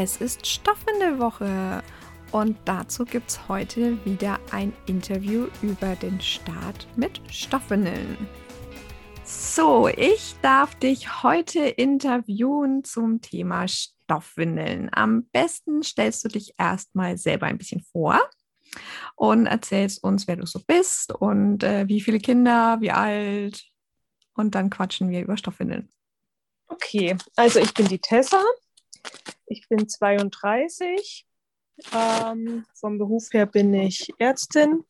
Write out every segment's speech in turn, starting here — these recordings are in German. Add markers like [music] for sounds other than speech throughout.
Es ist Stoffwindelwoche und dazu gibt es heute wieder ein Interview über den Start mit Stoffwindeln. So, ich darf dich heute interviewen zum Thema Stoffwindeln. Am besten stellst du dich erstmal selber ein bisschen vor und erzählst uns, wer du so bist und äh, wie viele Kinder, wie alt. Und dann quatschen wir über Stoffwindeln. Okay, also ich bin die Tessa, ich bin 32. Ähm, vom Beruf her bin ich Ärztin.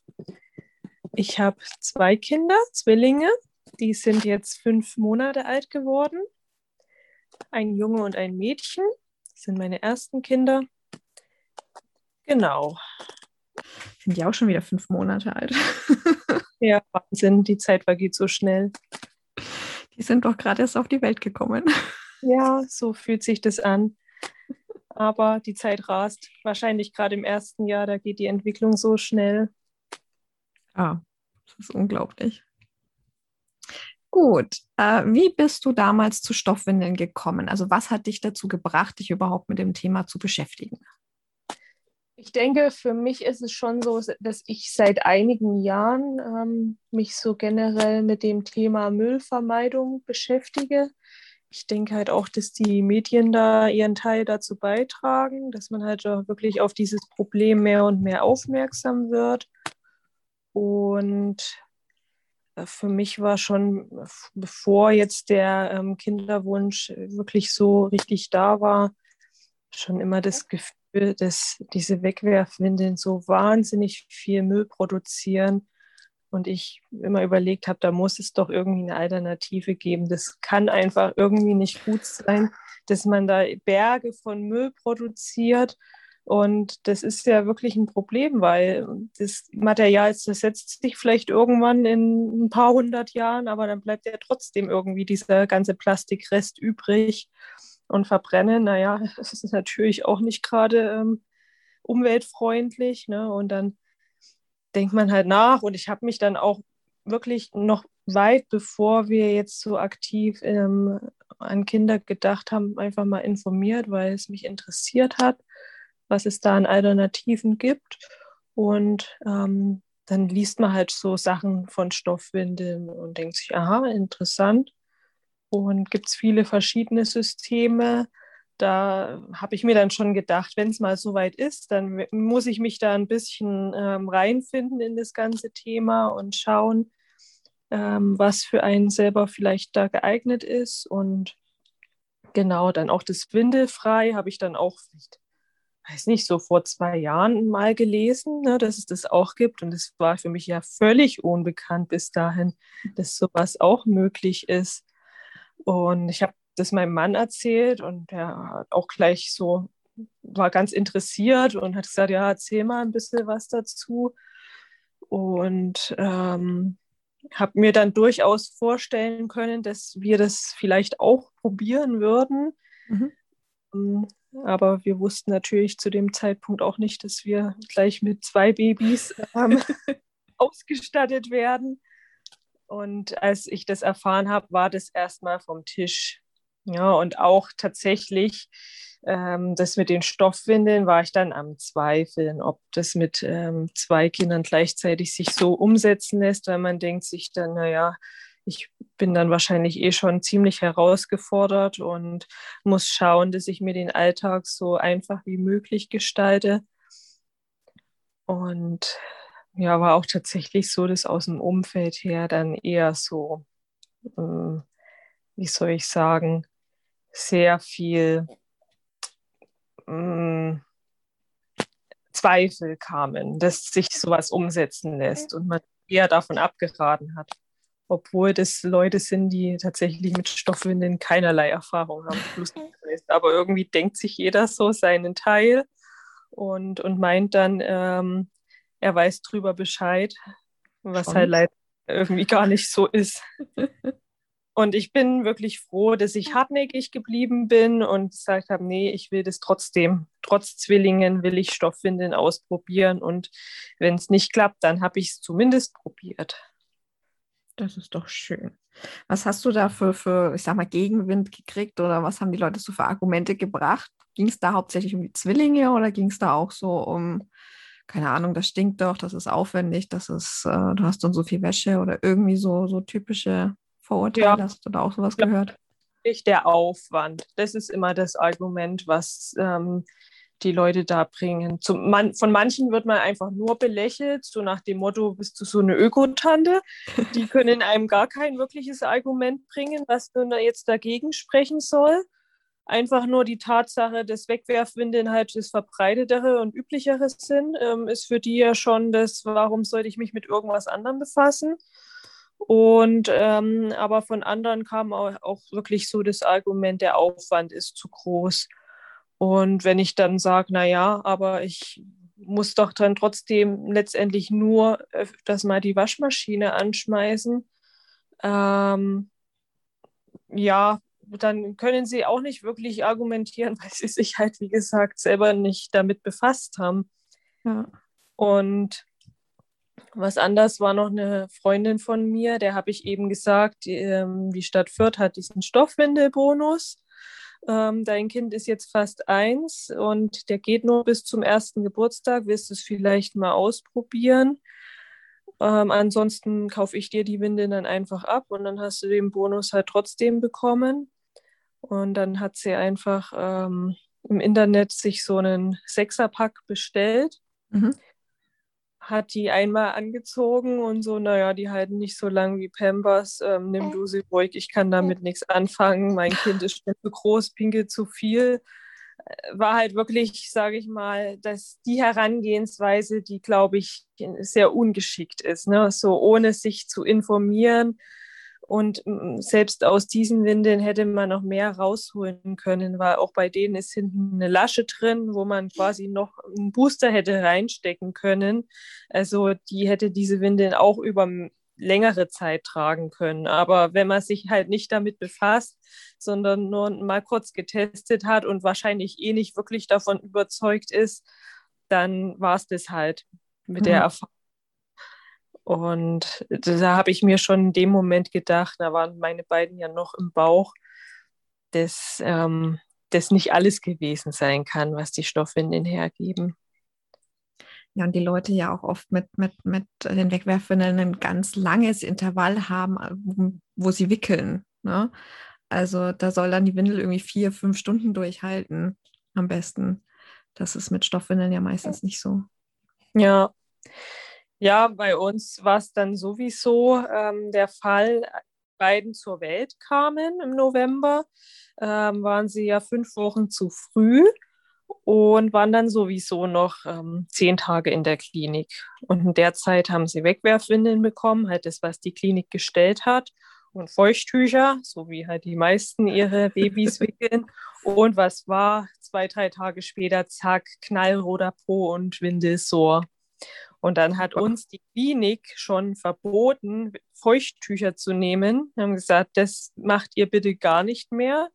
Ich habe zwei Kinder, Zwillinge. Die sind jetzt fünf Monate alt geworden. Ein Junge und ein Mädchen. Das sind meine ersten Kinder. Genau. Sind die auch schon wieder fünf Monate alt? [laughs] ja, Wahnsinn. Die Zeit vergeht so schnell. Die sind doch gerade erst auf die Welt gekommen. Ja, so fühlt sich das an aber die Zeit rast. Wahrscheinlich gerade im ersten Jahr, da geht die Entwicklung so schnell. Ah, das ist unglaublich. Gut, äh, wie bist du damals zu Stoffwindeln gekommen? Also was hat dich dazu gebracht, dich überhaupt mit dem Thema zu beschäftigen? Ich denke, für mich ist es schon so, dass ich seit einigen Jahren ähm, mich so generell mit dem Thema Müllvermeidung beschäftige ich denke halt auch, dass die Medien da ihren Teil dazu beitragen, dass man halt auch wirklich auf dieses Problem mehr und mehr aufmerksam wird. Und äh, für mich war schon, bevor jetzt der ähm, Kinderwunsch wirklich so richtig da war, schon immer das Gefühl, dass diese Wegwerfwindeln so wahnsinnig viel Müll produzieren und ich immer überlegt habe, da muss es doch irgendwie eine Alternative geben. Das kann einfach irgendwie nicht gut sein, dass man da Berge von Müll produziert. Und das ist ja wirklich ein Problem, weil das Material zersetzt sich vielleicht irgendwann in ein paar hundert Jahren, aber dann bleibt ja trotzdem irgendwie dieser ganze Plastikrest übrig. Und verbrennen, naja, [laughs] das ist natürlich auch nicht gerade ähm, umweltfreundlich. Ne? Und dann denkt man halt nach und ich habe mich dann auch wirklich noch weit bevor wir jetzt so aktiv ähm, an Kinder gedacht haben, einfach mal informiert, weil es mich interessiert hat, was es da an Alternativen gibt. Und ähm, dann liest man halt so Sachen von Stoffwindeln und denkt sich, aha, interessant. Und gibt es viele verschiedene Systeme da habe ich mir dann schon gedacht, wenn es mal so weit ist, dann muss ich mich da ein bisschen ähm, reinfinden in das ganze Thema und schauen, ähm, was für einen selber vielleicht da geeignet ist. Und genau, dann auch das Windelfrei habe ich dann auch, weiß nicht, so vor zwei Jahren mal gelesen, ne, dass es das auch gibt. Und es war für mich ja völlig unbekannt bis dahin, dass sowas auch möglich ist. Und ich habe das meinem Mann erzählt und er hat auch gleich so, war ganz interessiert und hat gesagt, ja, erzähl mal ein bisschen was dazu. Und ähm, habe mir dann durchaus vorstellen können, dass wir das vielleicht auch probieren würden. Mhm. Ähm, aber wir wussten natürlich zu dem Zeitpunkt auch nicht, dass wir gleich mit zwei Babys ähm, [laughs] [laughs] ausgestattet werden. Und als ich das erfahren habe, war das erstmal vom Tisch. Ja, und auch tatsächlich, ähm, das mit den Stoffwindeln war ich dann am Zweifeln, ob das mit ähm, zwei Kindern gleichzeitig sich so umsetzen lässt, weil man denkt sich dann, naja, ich bin dann wahrscheinlich eh schon ziemlich herausgefordert und muss schauen, dass ich mir den Alltag so einfach wie möglich gestalte. Und ja, war auch tatsächlich so, dass aus dem Umfeld her dann eher so, ähm, wie soll ich sagen, sehr viel mh, mm, Zweifel kamen, dass sich sowas umsetzen lässt und man eher davon abgeraten hat. Obwohl das Leute sind, die tatsächlich mit Stoffwindeln keinerlei Erfahrung haben. [laughs] Aber irgendwie denkt sich jeder so seinen Teil und, und meint dann, ähm, er weiß drüber Bescheid, was Schon? halt leider irgendwie gar nicht so ist. [laughs] Und ich bin wirklich froh, dass ich hartnäckig geblieben bin und gesagt habe, nee, ich will das trotzdem. Trotz Zwillingen will ich Stoffwindeln ausprobieren. Und wenn es nicht klappt, dann habe ich es zumindest probiert. Das ist doch schön. Was hast du da für, für, ich sag mal, Gegenwind gekriegt oder was haben die Leute so für Argumente gebracht? Ging es da hauptsächlich um die Zwillinge oder ging es da auch so um, keine Ahnung, das stinkt doch, das ist aufwendig, das ist, äh, du hast dann so viel Wäsche oder irgendwie so, so typische Vorurteile? Ja. Hast da auch sowas gehört? Der Aufwand. Das ist immer das Argument, was ähm, die Leute da bringen. Zum, man, von manchen wird man einfach nur belächelt, so nach dem Motto, bist du so eine Ökotante? Die [laughs] können einem gar kein wirkliches Argument bringen, was nun jetzt dagegen sprechen soll. Einfach nur die Tatsache, dass Wegwerfwindeln halt das verbreitetere und üblichere sind, ähm, ist für die ja schon das, warum sollte ich mich mit irgendwas anderem befassen? Und ähm, aber von anderen kam auch, auch, wirklich so das Argument, der Aufwand ist zu groß. Und wenn ich dann sage, naja, aber ich muss doch dann trotzdem letztendlich nur das mal die Waschmaschine anschmeißen, ähm, ja, dann können sie auch nicht wirklich argumentieren, [laughs] weil sie sich halt, wie gesagt, selber nicht damit befasst haben. Ja. Und was anders war noch eine Freundin von mir, der habe ich eben gesagt, die, ähm, die Stadt Fürth hat diesen Stoffwindelbonus. Ähm, dein Kind ist jetzt fast eins und der geht nur bis zum ersten Geburtstag. Willst du es vielleicht mal ausprobieren? Ähm, ansonsten kaufe ich dir die Windeln dann einfach ab und dann hast du den Bonus halt trotzdem bekommen. Und dann hat sie einfach ähm, im Internet sich so einen Sechserpack bestellt. Mhm hat die einmal angezogen und so, naja, die halten nicht so lang wie Pampers. Ähm, nimm du sie ruhig, ich kann damit nichts anfangen. Mein Kind ist schon zu groß, pinkelt zu viel. Äh, war halt wirklich, sage ich mal, dass die Herangehensweise, die, glaube ich, sehr ungeschickt ist. Ne? So ohne sich zu informieren und mm, selbst aus diesen Windeln hätte man noch mehr rausholen können, weil auch bei denen ist hinten eine Lasche drin, wo man quasi noch einen Booster hätte reinstecken können. Also die hätte diese Windeln auch über längere Zeit tragen können. Aber wenn man sich halt nicht damit befasst, sondern nur mal kurz getestet hat und wahrscheinlich eh nicht wirklich davon überzeugt ist, dann war es das halt mit mhm. der Erfahrung und da habe ich mir schon in dem Moment gedacht, da waren meine beiden ja noch im Bauch, dass ähm, das nicht alles gewesen sein kann, was die Stoffwindeln hergeben. Ja, und die Leute ja auch oft mit, mit, mit den Wegwerfwindeln ein ganz langes Intervall haben, wo sie wickeln. Ne? Also da soll dann die Windel irgendwie vier, fünf Stunden durchhalten, am besten. Das ist mit Stoffwindeln ja meistens nicht so. Ja, ja, bei uns war es dann sowieso ähm, der Fall, beiden zur Welt kamen im November, ähm, waren sie ja fünf Wochen zu früh und waren dann sowieso noch ähm, zehn Tage in der Klinik. Und in der Zeit haben sie Wegwerfwindeln bekommen, halt das, was die Klinik gestellt hat, und Feuchttücher, so wie halt die meisten ihre Babys [laughs] wickeln. Und was war? Zwei, drei Tage später, zack, knallroter Po und Windelsor. Und dann hat uns die Klinik schon verboten, Feuchttücher zu nehmen. Wir haben gesagt, das macht ihr bitte gar nicht mehr,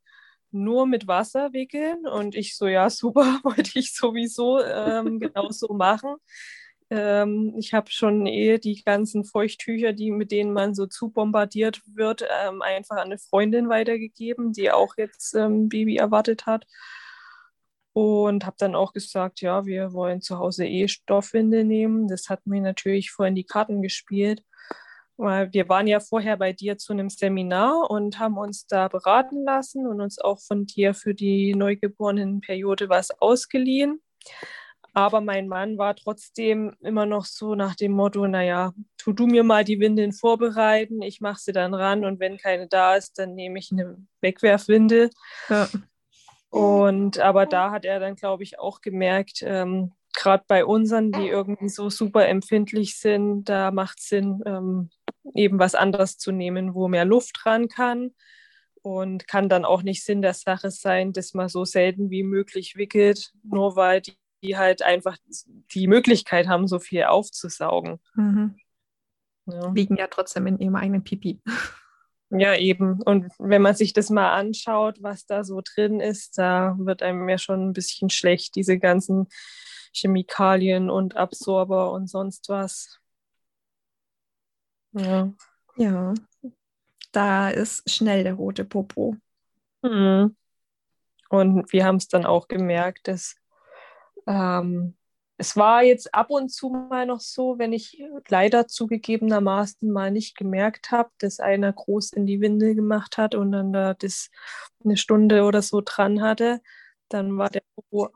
nur mit Wasser wickeln. Und ich so, ja, super, [laughs] wollte ich sowieso ähm, genauso machen. Ähm, ich habe schon eh die ganzen Feuchttücher, die, mit denen man so zu bombardiert wird, ähm, einfach an eine Freundin weitergegeben, die auch jetzt ähm, Baby erwartet hat und habe dann auch gesagt, ja, wir wollen zu Hause eh Stoffwinde nehmen. Das hat mir natürlich vorhin die Karten gespielt, weil wir waren ja vorher bei dir zu einem Seminar und haben uns da beraten lassen und uns auch von dir für die Neugeborenenperiode was ausgeliehen. Aber mein Mann war trotzdem immer noch so nach dem Motto, naja, tu du mir mal die Windeln vorbereiten, ich mache sie dann ran und wenn keine da ist, dann nehme ich eine Wegwerfwindel. Ja. Und aber da hat er dann, glaube ich, auch gemerkt, ähm, gerade bei unseren, die irgendwie so super empfindlich sind, da macht es Sinn, ähm, eben was anderes zu nehmen, wo mehr Luft ran kann. Und kann dann auch nicht Sinn der Sache sein, dass man so selten wie möglich wickelt, nur weil die die halt einfach die Möglichkeit haben, so viel aufzusaugen. Mhm. Ja. Liegen ja trotzdem in ihrem eigenen Pipi. Ja, eben. Und wenn man sich das mal anschaut, was da so drin ist, da wird einem ja schon ein bisschen schlecht, diese ganzen Chemikalien und Absorber und sonst was. Ja. Ja. Da ist schnell der rote Popo. Mhm. Und wir haben es dann auch gemerkt, dass ähm, es war jetzt ab und zu mal noch so, wenn ich leider zugegebenermaßen mal nicht gemerkt habe, dass einer groß in die Windel gemacht hat und dann da das eine Stunde oder so dran hatte, dann war der Popo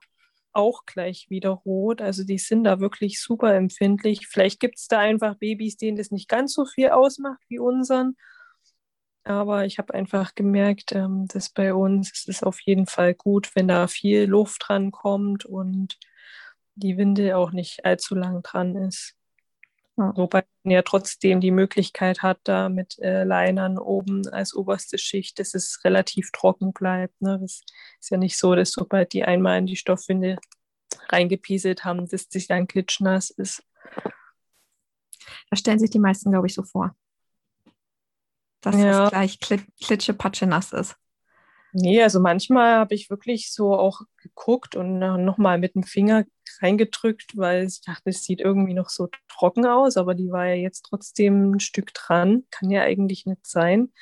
auch gleich wieder rot. Also die sind da wirklich super empfindlich. Vielleicht gibt es da einfach Babys, denen das nicht ganz so viel ausmacht wie unseren. Aber ich habe einfach gemerkt, ähm, dass bei uns es auf jeden Fall gut, wenn da viel Luft dran kommt und die Winde auch nicht allzu lang dran ist. Ja. Wobei man ja trotzdem die Möglichkeit hat, da mit äh, Linern oben als oberste Schicht, dass es relativ trocken bleibt. Ne? Das ist ja nicht so, dass sobald die einmal in die Stoffwinde reingepieselt haben, dass das dann klitschnass ist. Da stellen sich die meisten, glaube ich, so vor. Dass ja. es gleich klitsche, patsche nass ist. Nee, also manchmal habe ich wirklich so auch geguckt und nochmal mit dem Finger reingedrückt, weil ich dachte, es sieht irgendwie noch so trocken aus, aber die war ja jetzt trotzdem ein Stück dran. Kann ja eigentlich nicht sein.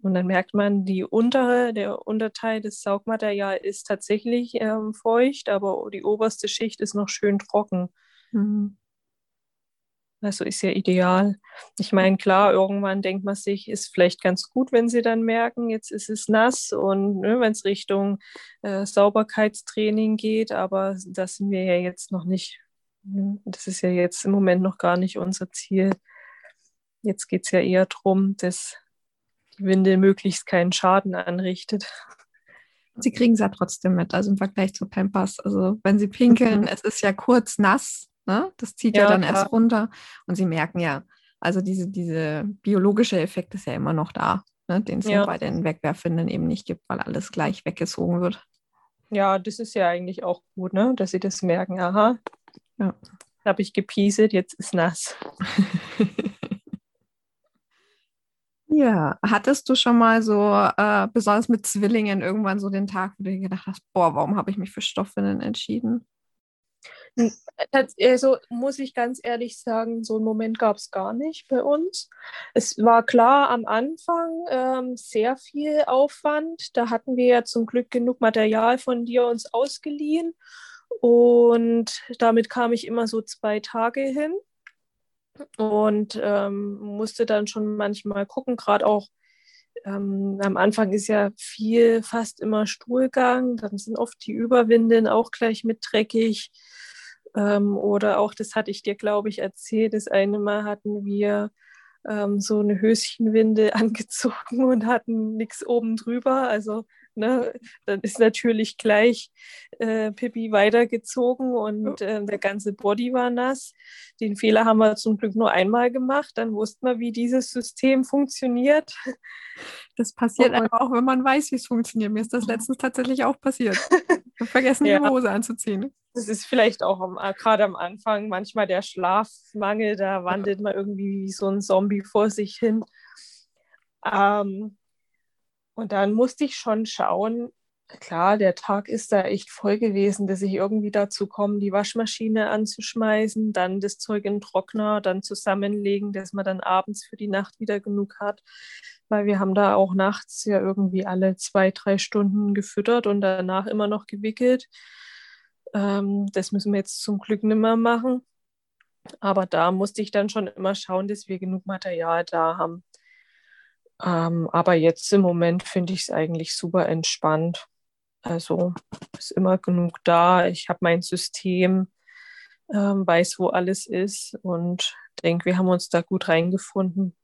Und dann merkt man, die untere, der Unterteil des Saugmaterials ist tatsächlich ähm, feucht, aber die oberste Schicht ist noch schön trocken. Mhm. Also ist ja ideal. Ich meine, klar, irgendwann denkt man sich, ist vielleicht ganz gut, wenn sie dann merken, jetzt ist es nass und ne, wenn es Richtung äh, Sauberkeitstraining geht, aber das sind wir ja jetzt noch nicht. Ne? Das ist ja jetzt im Moment noch gar nicht unser Ziel. Jetzt geht es ja eher darum, dass die Winde möglichst keinen Schaden anrichtet. Sie kriegen es ja trotzdem mit, also im Vergleich zu Pampers. Also wenn sie pinkeln, mhm. es ist ja kurz nass, Ne? Das zieht ja, ja dann klar. erst runter und sie merken ja, also diese, diese biologische Effekt ist ja immer noch da, ne? den es ja. bei den Wegwerfwinden eben nicht gibt, weil alles gleich weggezogen wird. Ja, das ist ja eigentlich auch gut, ne? dass sie das merken, aha, ja. habe ich gepieselt, jetzt ist nass. [laughs] Ja, hattest du schon mal so, äh, besonders mit Zwillingen, irgendwann so den Tag, wo du dir gedacht hast, boah, warum habe ich mich für Stoffwindeln entschieden? Also muss ich ganz ehrlich sagen, so einen Moment gab es gar nicht bei uns. Es war klar am Anfang ähm, sehr viel Aufwand. Da hatten wir ja zum Glück genug Material von dir uns ausgeliehen. Und damit kam ich immer so zwei Tage hin und ähm, musste dann schon manchmal gucken, gerade auch ähm, am Anfang ist ja viel, fast immer Stuhlgang, dann sind oft die Überwinden auch gleich mit dreckig. Ähm, oder auch, das hatte ich dir, glaube ich, erzählt, das eine Mal hatten wir ähm, so eine Höschenwinde [laughs] angezogen und hatten nichts oben drüber. Also ne, dann ist natürlich gleich äh, Pippi weitergezogen und äh, der ganze Body war nass. Den Fehler haben wir zum Glück nur einmal gemacht. Dann wussten wir, wie dieses System funktioniert. Das passiert aber auch, wenn man weiß, wie es funktioniert. Mir ist das letztens tatsächlich auch passiert. [laughs] Ich habe vergessen, ja. die Hose anzuziehen. Das ist vielleicht auch gerade am Anfang manchmal der Schlafmangel, da wandelt man irgendwie wie so ein Zombie vor sich hin. Ähm, und dann musste ich schon schauen, klar, der Tag ist da echt voll gewesen, dass ich irgendwie dazu komme, die Waschmaschine anzuschmeißen, dann das Zeug in den Trockner, dann zusammenlegen, dass man dann abends für die Nacht wieder genug hat. Weil wir haben da auch nachts ja irgendwie alle zwei, drei Stunden gefüttert und danach immer noch gewickelt. Ähm, das müssen wir jetzt zum Glück nicht mehr machen. Aber da musste ich dann schon immer schauen, dass wir genug Material da haben. Ähm, aber jetzt im Moment finde ich es eigentlich super entspannt. Also ist immer genug da. Ich habe mein System, ähm, weiß, wo alles ist und denke, wir haben uns da gut reingefunden.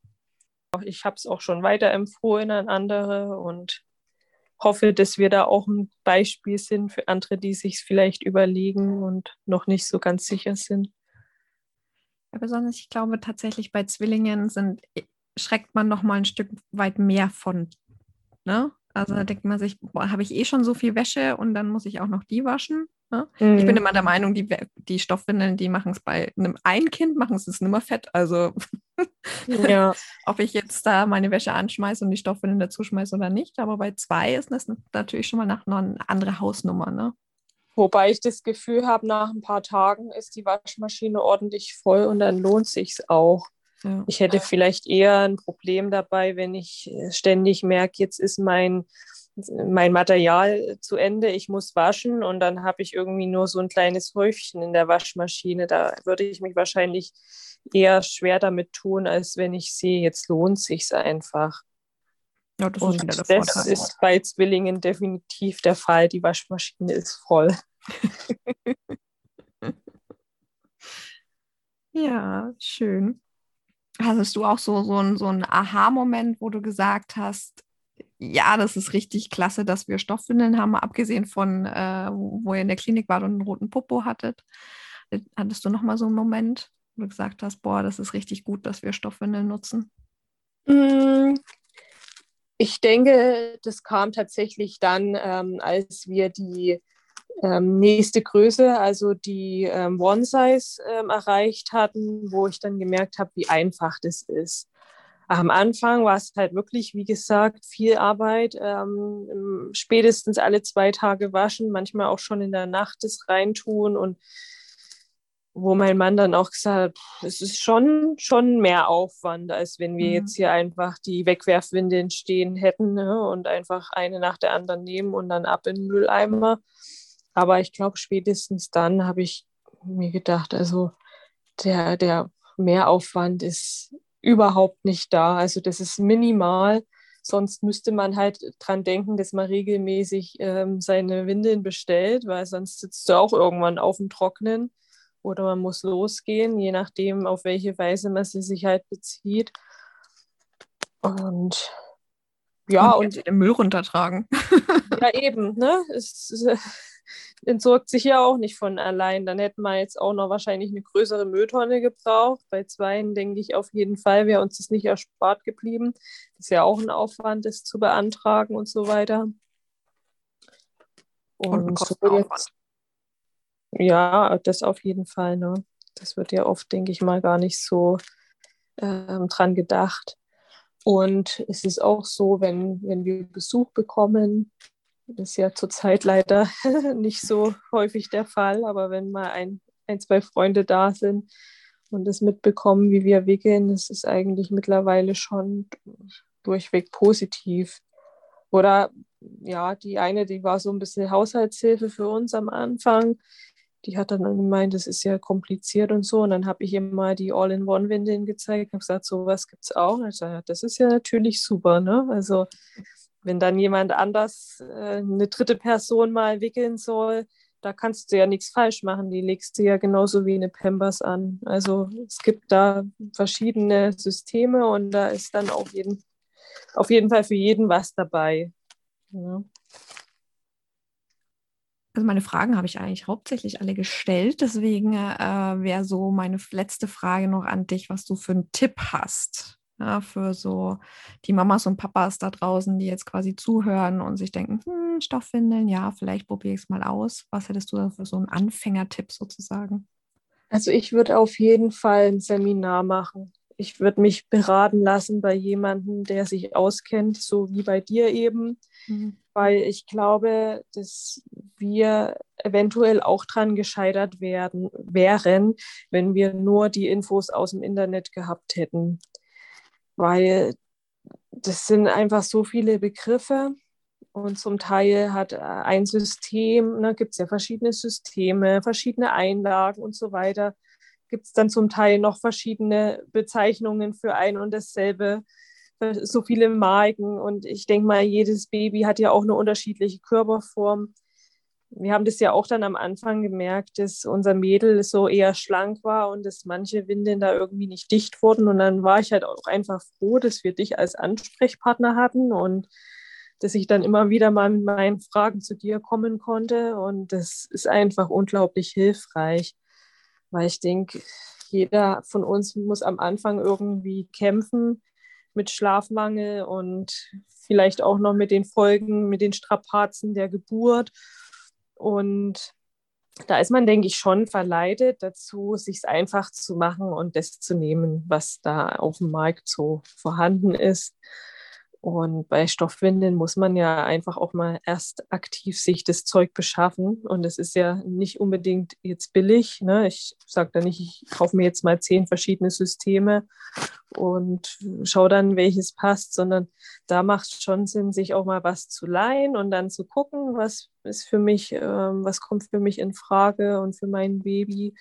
Ich habe es auch schon weiterempfohlen an andere und hoffe, dass wir da auch ein Beispiel sind für andere, die sich vielleicht überlegen und noch nicht so ganz sicher sind. Ja, besonders, ich glaube tatsächlich bei Zwillingen sind, schreckt man noch mal ein Stück weit mehr von. Ne? Also da denkt man sich, habe ich eh schon so viel Wäsche und dann muss ich auch noch die waschen. Ne? Mhm. Ich bin immer der Meinung, die, die Stoffwindeln, die machen es bei einem ein Kind, machen es nimmer fett. Also ja. [laughs] ob ich jetzt da meine Wäsche anschmeiße und die Stoffwindeln dazu schmeiße oder nicht. Aber bei zwei ist das natürlich schon mal nach einer andere Hausnummer. Ne? Wobei ich das Gefühl habe, nach ein paar Tagen ist die Waschmaschine ordentlich voll und dann lohnt sich auch. Ja. Ich hätte vielleicht eher ein Problem dabei, wenn ich ständig merke, jetzt ist mein mein Material zu Ende, ich muss waschen und dann habe ich irgendwie nur so ein kleines Häufchen in der Waschmaschine. Da würde ich mich wahrscheinlich eher schwer damit tun, als wenn ich sehe, jetzt lohnt sich einfach. Ja, das und ist das ist bei Zwillingen definitiv der Fall. Die Waschmaschine ist voll. [laughs] ja, schön. Hattest du auch so, so, ein, so einen Aha-Moment, wo du gesagt hast, ja, das ist richtig klasse, dass wir Stoffwindeln haben, abgesehen von, äh, wo ihr in der Klinik wart und einen roten Popo hattet. Hattest du noch mal so einen Moment, wo du gesagt hast, boah, das ist richtig gut, dass wir Stoffwindeln nutzen? Mm, ich denke, das kam tatsächlich dann, ähm, als wir die ähm, nächste Größe, also die ähm, One Size ähm, erreicht hatten, wo ich dann gemerkt habe, wie einfach das ist. Am Anfang war es halt wirklich, wie gesagt, viel Arbeit. Ähm, spätestens alle zwei Tage waschen, manchmal auch schon in der Nacht das reintun und wo mein Mann dann auch gesagt hat, es ist schon, schon mehr Aufwand, als wenn wir mhm. jetzt hier einfach die Wegwerfwindeln stehen hätten ne, und einfach eine nach der anderen nehmen und dann ab in den Mülleimer. Aber ich glaube, spätestens dann habe ich mir gedacht, also der, der Mehraufwand ist überhaupt nicht da. Also das ist minimal. Sonst müsste man halt dran denken, dass man regelmäßig ähm, seine Windeln bestellt, weil sonst sitzt du auch irgendwann auf dem Trocknen oder man muss losgehen, je nachdem, auf welche Weise man sie sich halt bezieht. Und ja, und, und den Müll runtertragen. [laughs] ja, eben, ne? Es, [laughs] entsorgt sich ja auch nicht von allein. Dann hätten wir jetzt auch noch wahrscheinlich eine größere Mülltonne gebraucht. Bei zweien denke ich auf jeden Fall wäre uns das nicht erspart geblieben. Das ist ja auch ein Aufwand, das zu beantragen und so weiter. Und, und so jetzt, ja, das auf jeden Fall. Ne? Das wird ja oft, denke ich mal, gar nicht so ähm, dran gedacht. Und es ist auch so, wenn, wenn wir Besuch bekommen, das ist ja zurzeit leider [laughs] nicht so häufig der Fall, aber wenn mal ein, ein, zwei Freunde da sind und es mitbekommen, wie wir wickeln, das ist eigentlich mittlerweile schon durchweg positiv. Oder ja, die eine, die war so ein bisschen Haushaltshilfe für uns am Anfang. Die hat dann gemeint, das ist ja kompliziert und so. Und dann habe ich ihr mal die All-in-One-Windeln gezeigt und gesagt, sowas gibt es auch. Ich sage, das ist ja natürlich super. Ne? Also wenn dann jemand anders äh, eine dritte Person mal wickeln soll, da kannst du ja nichts falsch machen. Die legst du ja genauso wie eine Pampers an. Also es gibt da verschiedene Systeme und da ist dann auf jeden, auf jeden Fall für jeden was dabei. Ja. Also meine Fragen habe ich eigentlich hauptsächlich alle gestellt. Deswegen äh, wäre so meine letzte Frage noch an dich, was du für einen Tipp hast ja, für so die Mamas und Papas da draußen, die jetzt quasi zuhören und sich denken, hm, Stoffwindeln, ja, vielleicht probiere ich es mal aus. Was hättest du da für so einen Anfängertipp sozusagen? Also ich würde auf jeden Fall ein Seminar machen. Ich würde mich beraten lassen bei jemandem, der sich auskennt, so wie bei dir eben, mhm. Weil ich glaube, dass wir eventuell auch dran gescheitert werden, wären, wenn wir nur die Infos aus dem Internet gehabt hätten weil das sind einfach so viele Begriffe und zum Teil hat ein System, ne, gibt es ja verschiedene Systeme, verschiedene Einlagen und so weiter. Gibt es dann zum Teil noch verschiedene Bezeichnungen für ein und dasselbe, so viele Marken. Und ich denke mal, jedes Baby hat ja auch eine unterschiedliche Körperform wir haben das ja auch dann am Anfang gemerkt, dass unser Mädel so eher schlank war und dass manche Windeln da irgendwie nicht dicht wurden. Und dann war ich halt auch einfach froh, dass wir dich als Ansprechpartner hatten und dass ich dann immer wieder mal mit meinen Fragen zu dir kommen konnte. Und das ist einfach unglaublich hilfreich, weil ich denke, jeder von uns muss am Anfang irgendwie kämpfen mit Schlafmangel und vielleicht auch noch mit den Folgen, mit den Strapazen der Geburt. Und da ist man, denke ich, schon verleitet dazu, sich es einfach zu machen und das zu nehmen, was da auf dem Markt so vorhanden ist. Und bei Stoffwindeln muss man ja einfach auch mal erst aktiv sich das Zeug beschaffen. Und es ist ja nicht unbedingt jetzt billig. Ne? Ich sage da nicht, ich kaufe mir jetzt mal zehn verschiedene Systeme und schaue dann, welches passt, sondern da macht es schon Sinn, sich auch mal was zu leihen und dann zu gucken, was ist für mich, ähm, was kommt für mich in Frage und für mein Baby.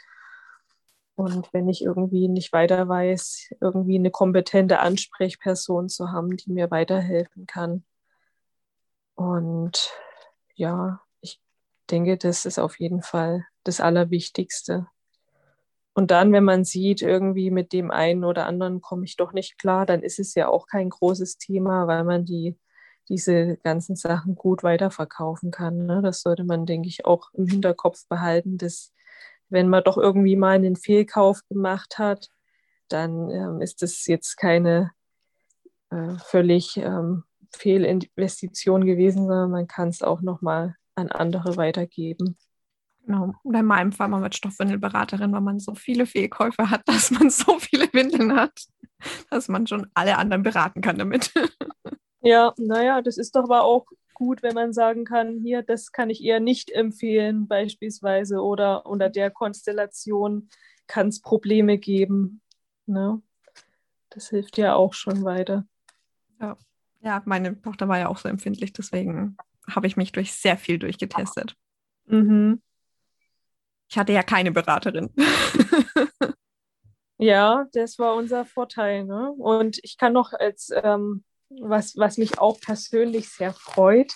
Und wenn ich irgendwie nicht weiter weiß, irgendwie eine kompetente Ansprechperson zu haben, die mir weiterhelfen kann. Und ja, ich denke, das ist auf jeden Fall das Allerwichtigste. Und dann, wenn man sieht, irgendwie mit dem einen oder anderen komme ich doch nicht klar, dann ist es ja auch kein großes Thema, weil man die, diese ganzen Sachen gut weiterverkaufen kann. Ne? Das sollte man, denke ich, auch im Hinterkopf behalten, dass wenn man doch irgendwie mal einen Fehlkauf gemacht hat, dann ähm, ist das jetzt keine äh, völlig ähm, Fehlinvestition gewesen, sondern man kann es auch nochmal an andere weitergeben. Genau. Und in meinem Fall mal mit Stoffwindelberaterin, weil man so viele Fehlkäufe hat, [laughs] dass man so viele Windeln hat, dass man schon alle anderen beraten kann damit. [laughs] Ja, naja, das ist doch aber auch gut, wenn man sagen kann, hier, das kann ich eher nicht empfehlen, beispielsweise, oder unter der Konstellation kann es Probleme geben. Ne? Das hilft ja auch schon weiter. Ja. ja, meine Tochter war ja auch so empfindlich, deswegen habe ich mich durch sehr viel durchgetestet. Mhm. Ich hatte ja keine Beraterin. ja, das war unser Vorteil. Ne? Und ich kann noch als ähm, was, was mich auch persönlich sehr freut,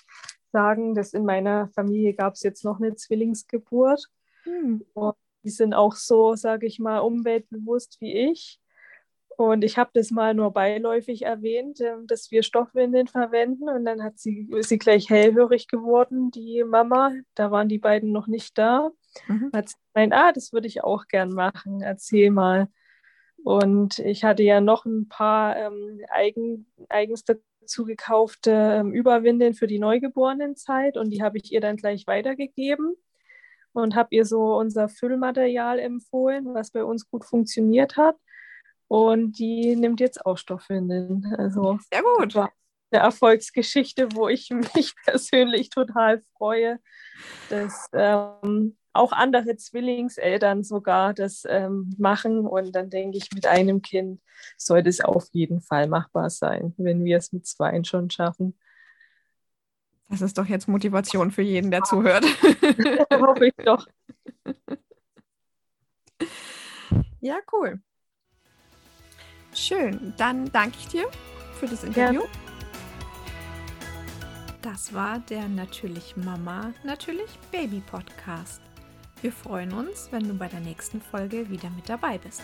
sagen, dass in meiner Familie gab es jetzt noch eine Zwillingsgeburt. Hm. Und die sind auch so, sage ich mal, umweltbewusst wie ich. Und ich habe das mal nur beiläufig erwähnt, ähm, dass wir Stoffwindeln verwenden. Und dann hat sie, ist sie gleich hellhörig geworden, die Mama. Da waren die beiden noch nicht da. Mhm. Hat sie gemeint, ah, das würde ich auch gern machen. Erzähl mal. Und ich hatte ja noch ein paar ähm, eigen, eigens dazu gekaufte ähm, Überwindeln für die Neugeborenenzeit und die habe ich ihr dann gleich weitergegeben und habe ihr so unser Füllmaterial empfohlen, was bei uns gut funktioniert hat. Und die nimmt jetzt auch Stoffwindeln. Also sehr gut. War eine Erfolgsgeschichte, wo ich [laughs] mich persönlich total freue, dass ähm, auch andere Zwillingseltern sogar das ähm, machen. Und dann denke ich, mit einem Kind sollte es auf jeden Fall machbar sein, wenn wir es mit zwei schon schaffen. Das ist doch jetzt Motivation für jeden, der zuhört. [laughs] Hoffe ich doch. Ja, cool. Schön. Dann danke ich dir für das Interview. Ja. Das war der Natürlich Mama, Natürlich Baby Podcast. Wir freuen uns, wenn du bei der nächsten Folge wieder mit dabei bist.